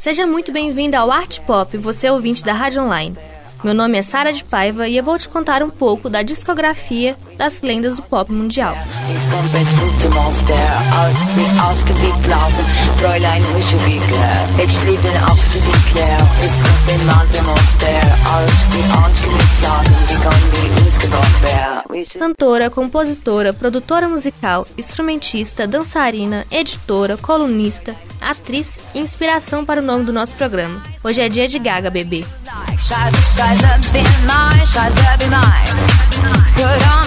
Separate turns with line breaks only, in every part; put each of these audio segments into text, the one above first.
Seja muito bem-vinda ao Art Pop, você ouvinte da Rádio Online. Meu nome é Sara de Paiva e eu vou te contar um pouco da discografia das lendas do pop mundial. Cantora, compositora, produtora musical, instrumentista, dançarina, editora, colunista, atriz e inspiração para o nome do nosso programa. Hoje é dia de Gaga, bebê.
Put on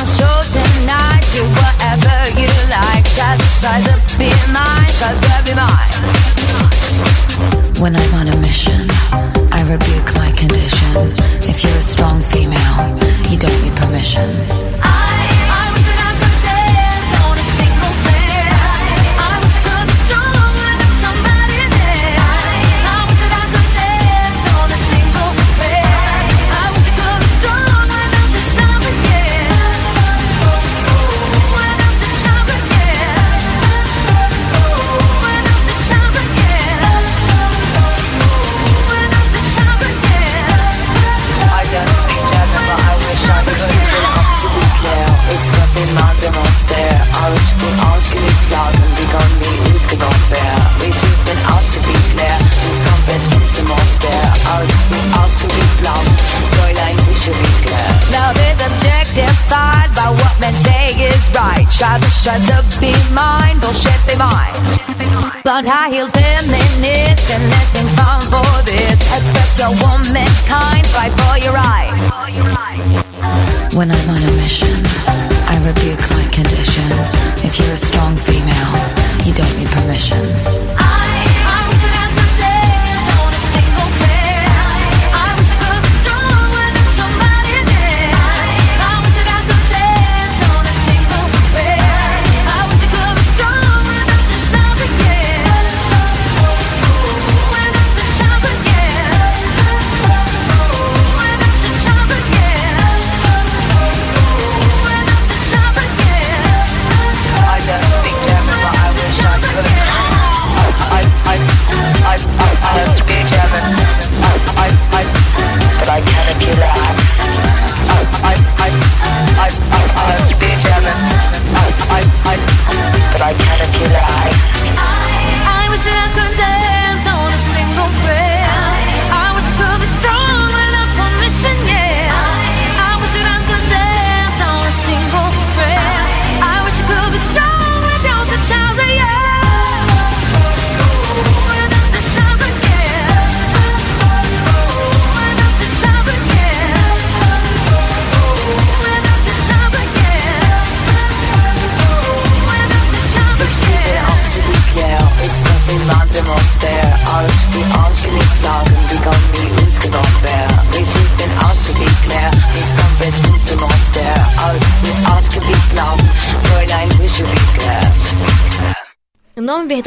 tonight, do whatever you like. Just to be mine, cause they'll be mine. When I'm on a mission, I rebuke my condition. If you're a strong female, you don't need permission. I I rebuke my condition. If you're a strong female, you don't need permission.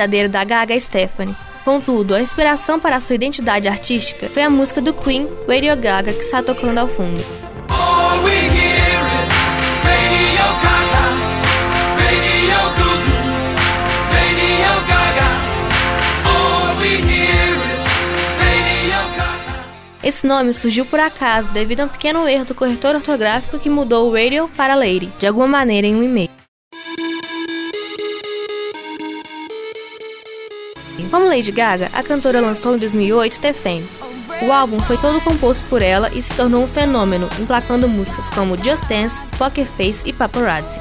Verdadeiro da Gaga Stephanie. Contudo, a inspiração para sua identidade artística foi a música do Queen, Radio Gaga, que está tocando ao fundo. Esse nome surgiu por acaso devido a um pequeno erro do corretor ortográfico que mudou o radio para lady, de alguma maneira em um e-mail. Como Lady Gaga, a cantora lançou em 2008 The Fame. O álbum foi todo composto por ela e se tornou um fenômeno, emplacando músicas como Just Dance, Poker Face e Paparazzi.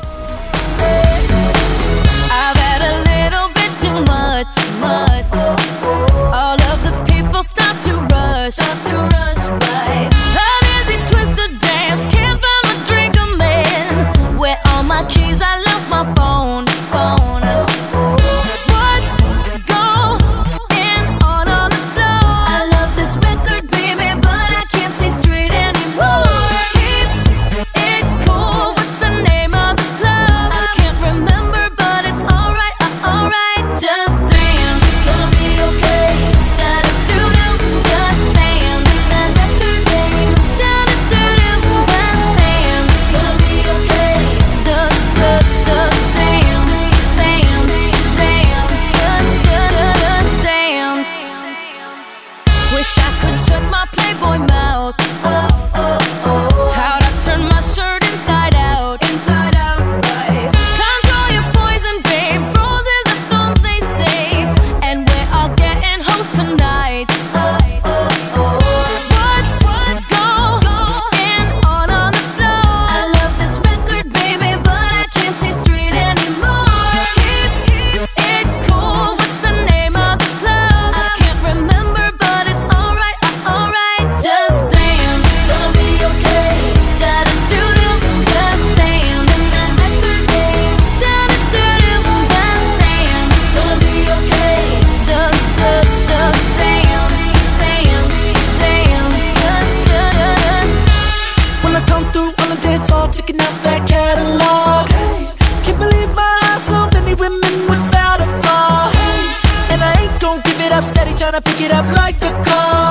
picking up that catalog. Hey, can't believe my eyes, so many women without a flaw. Hey, and I ain't gonna give it up, steady trying to pick it up like a
car.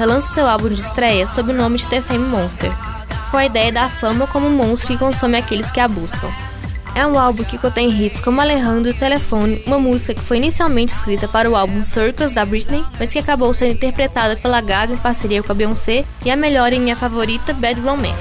relança seu álbum de estreia sob o nome de The Fame Monster, com a ideia da fama como um monstro que consome aqueles que a buscam. É um álbum que contém hits como Alejandro e Telefone, uma música que foi inicialmente escrita para o álbum Circus da Britney, mas que acabou sendo interpretada pela Gaga em parceria com a Beyoncé e a melhor em minha favorita Bad Romance.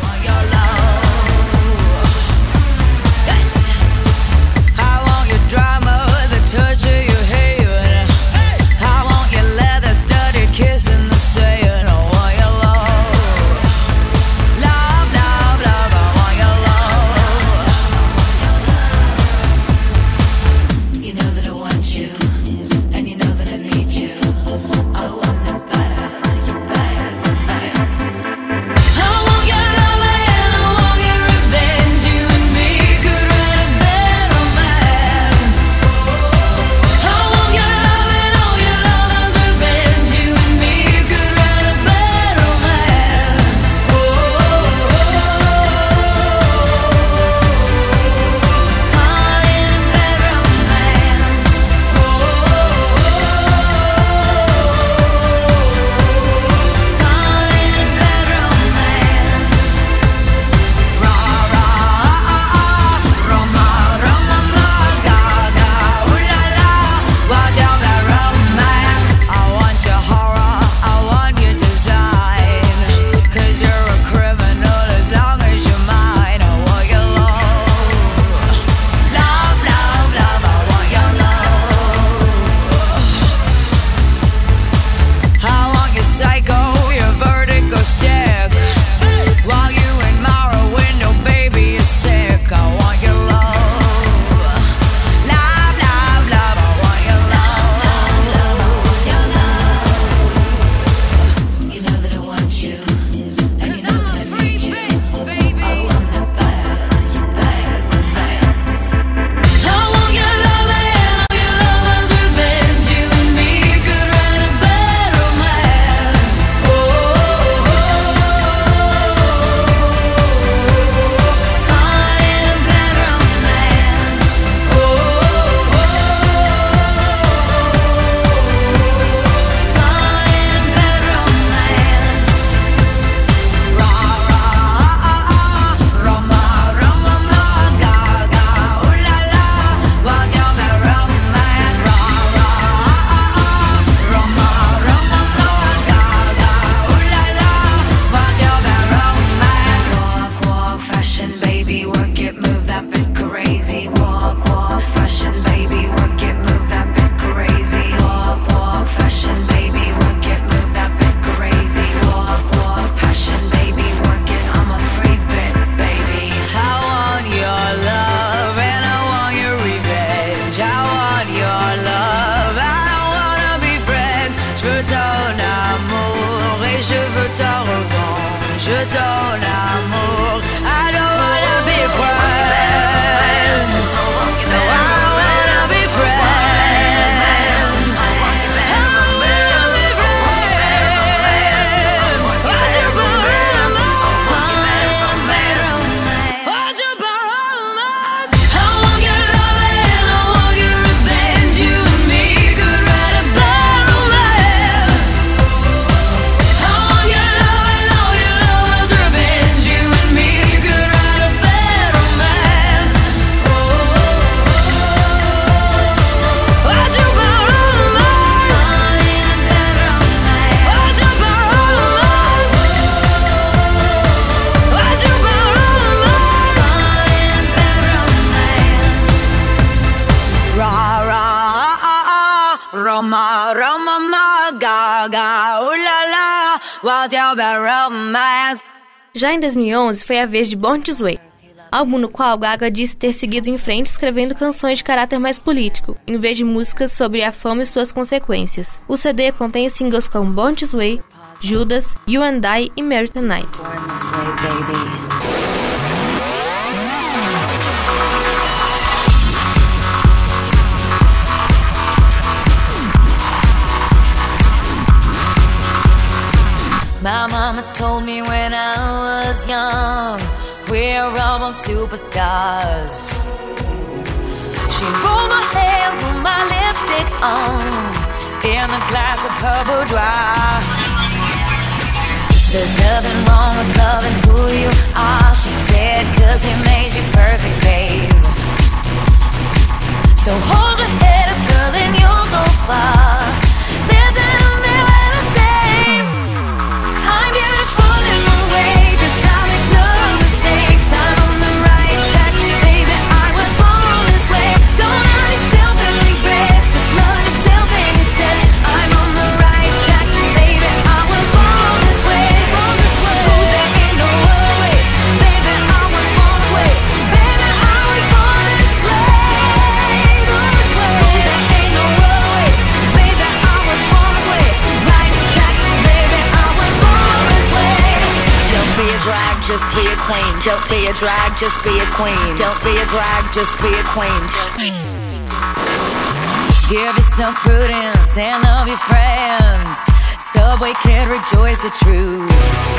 je donne l'amour Roma Roma ma ga ga ooh la la What's your bad romance?
Já em 2011 foi a vez de Born This Way, álbum no qual Gaga disse ter seguido em frente escrevendo canções de caráter mais político, em vez de músicas sobre a fama e suas consequências. O CD contém singles como Born This Way, Judas, You and I e Marry Tonight.
My mama told me when I was young, we're all born superstars. She rolled my hair, put my lipstick on, in a glass of her boudoir. There's nothing wrong with loving who you are, she said, Don't
be a drag, just be a queen. Don't be a drag, just be a queen.
Give yourself prudence and love your friends. Subway kid, rejoice the truth.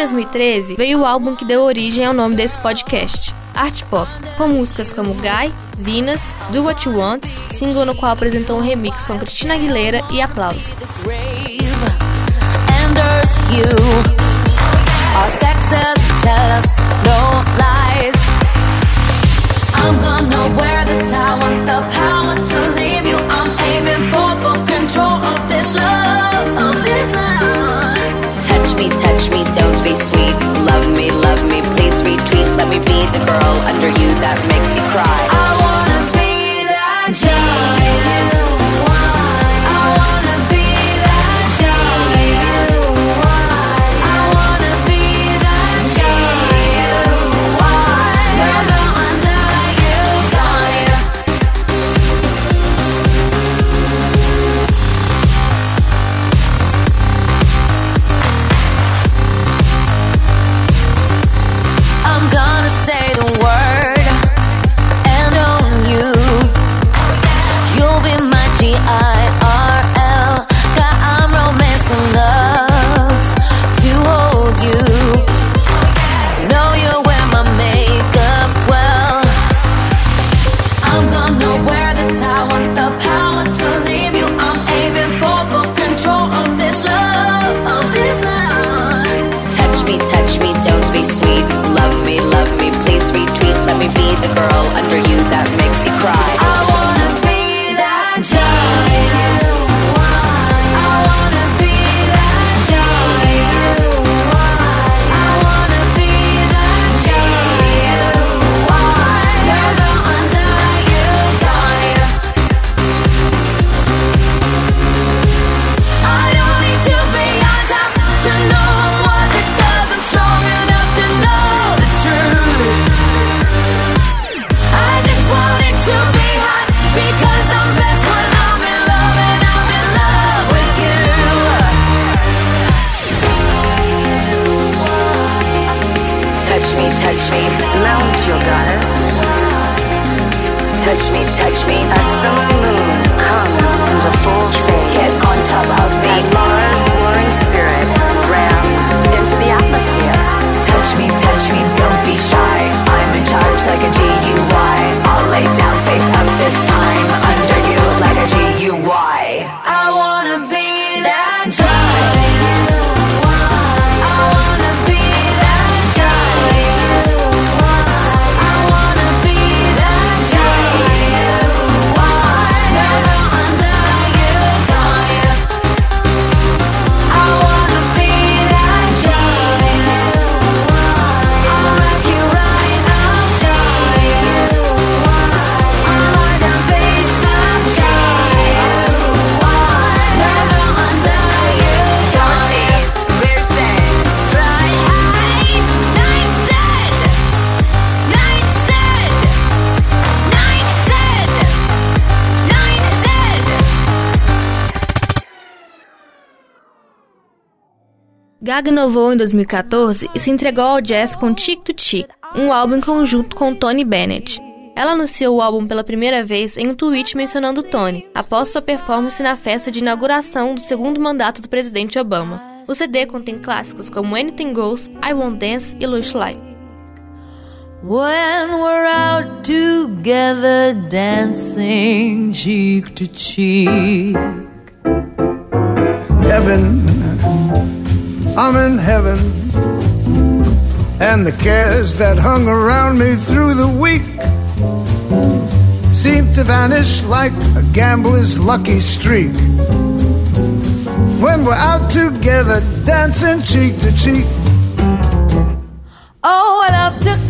2013, veio o álbum que deu origem ao nome desse podcast, Art Pop, com músicas como Guy, Venus, Do What You Want, single no qual apresentou um remix com Cristina Aguilera e Aplausos.
I'm gonna wear the the power to leave you.
me, touch me, don't be sweet. Love me, love me, please retweet. Let me be the girl under you that makes you cry.
I wanna be that giant.
Gaga inovou em 2014 e se entregou ao jazz com Cheek to Cheek, um álbum em conjunto com Tony Bennett. Ela anunciou o álbum pela primeira vez em um tweet mencionando Tony, após sua performance na festa de inauguração do segundo mandato do presidente Obama. O CD contém clássicos como Anything Goes, I Won't Dance e Lush Light.
When we're out together dancing cheek to cheek.
I'm in heaven. And the cares that hung around me through the week seemed to vanish like a gambler's lucky streak. When we're out together, dancing cheek to cheek.
Oh, I love to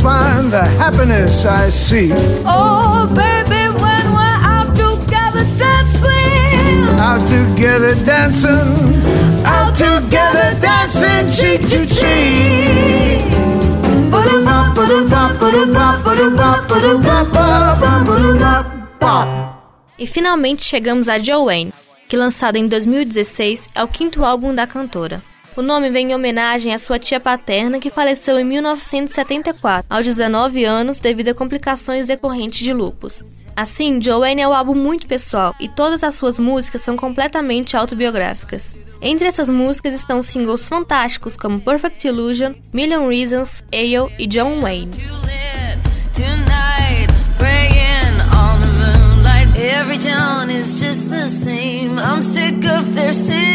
find the happiness I seek.
Oh, baby, when we're out together dancing,
Out together dancing, out together dancing cheek to cheek. Ba-da-bop, ba-da-bop, ba-da-bop, ba-da-bop, ba-da-bop, ba-da-bop, ba-da-bop, bop.
E finalmente chegamos a Joanne, que lançado em 2016 é o quinto álbum da cantora. O nome vem em homenagem à sua tia paterna que faleceu em 1974, aos 19 anos, devido a complicações decorrentes de lupus. Assim, Joanne é um álbum muito pessoal e todas as suas músicas são completamente autobiográficas. Entre essas músicas estão singles fantásticos como Perfect Illusion, Million Reasons, Ale e John Wayne.
Every John is just the same. I'm sick of their city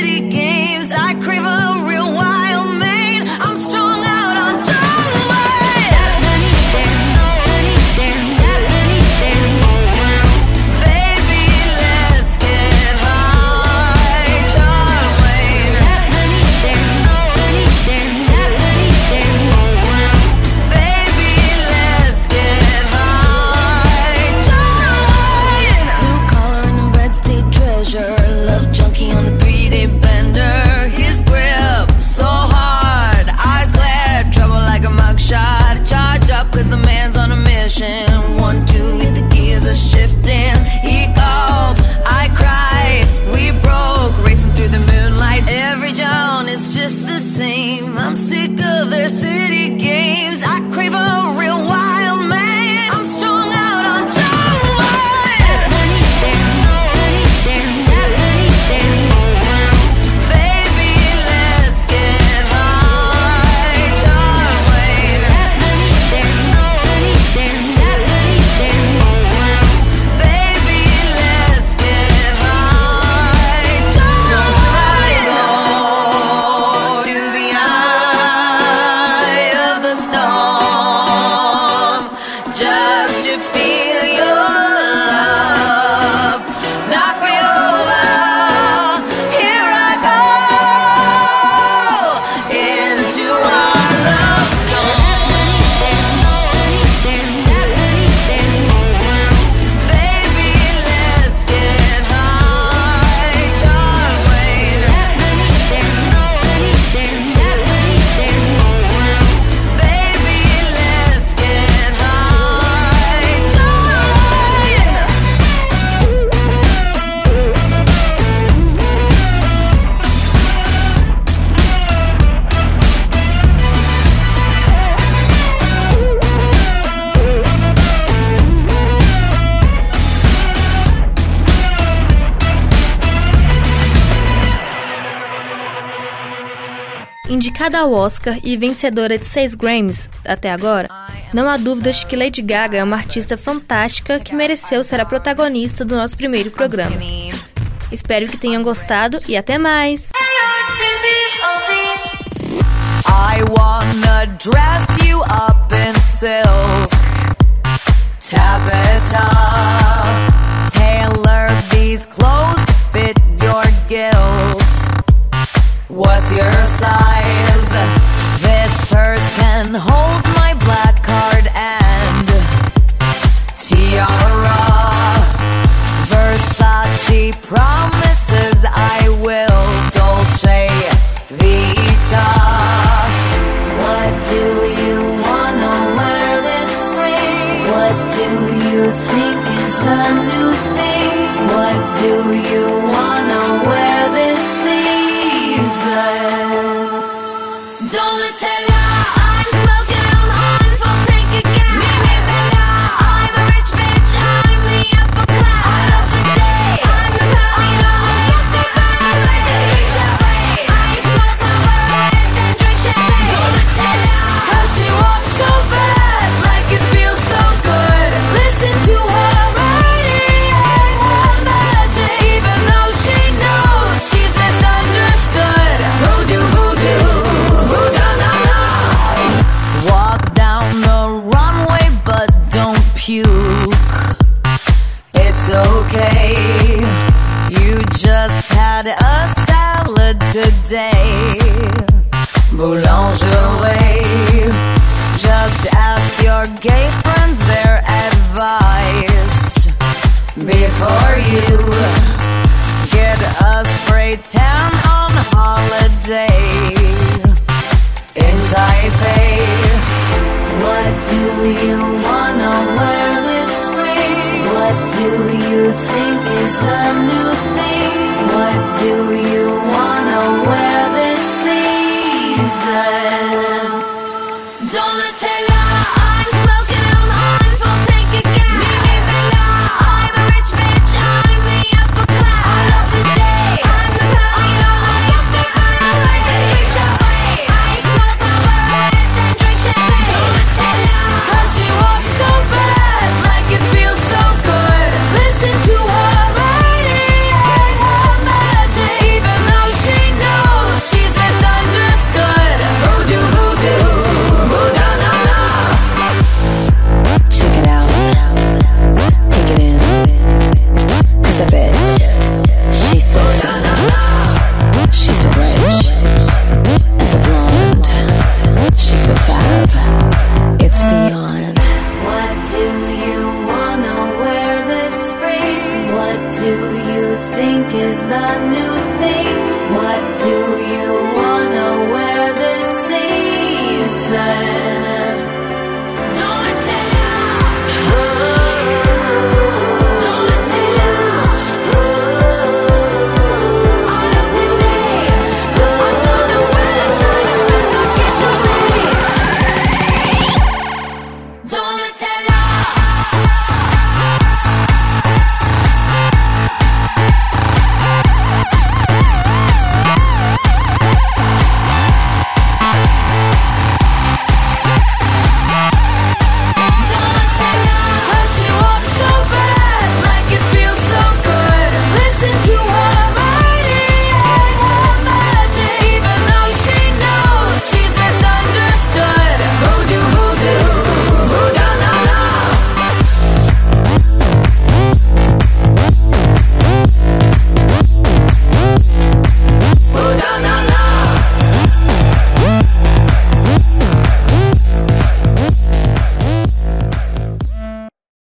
Indicada ao Oscar e vencedora de seis Grammys até agora, não há dúvidas de que Lady Gaga é uma artista fantástica que mereceu ser a protagonista do nosso primeiro programa. Espero que tenham gostado e até mais!
I wanna dress you up in silk. Tabitha, tailor these clothes to fit your guilt. What's your size?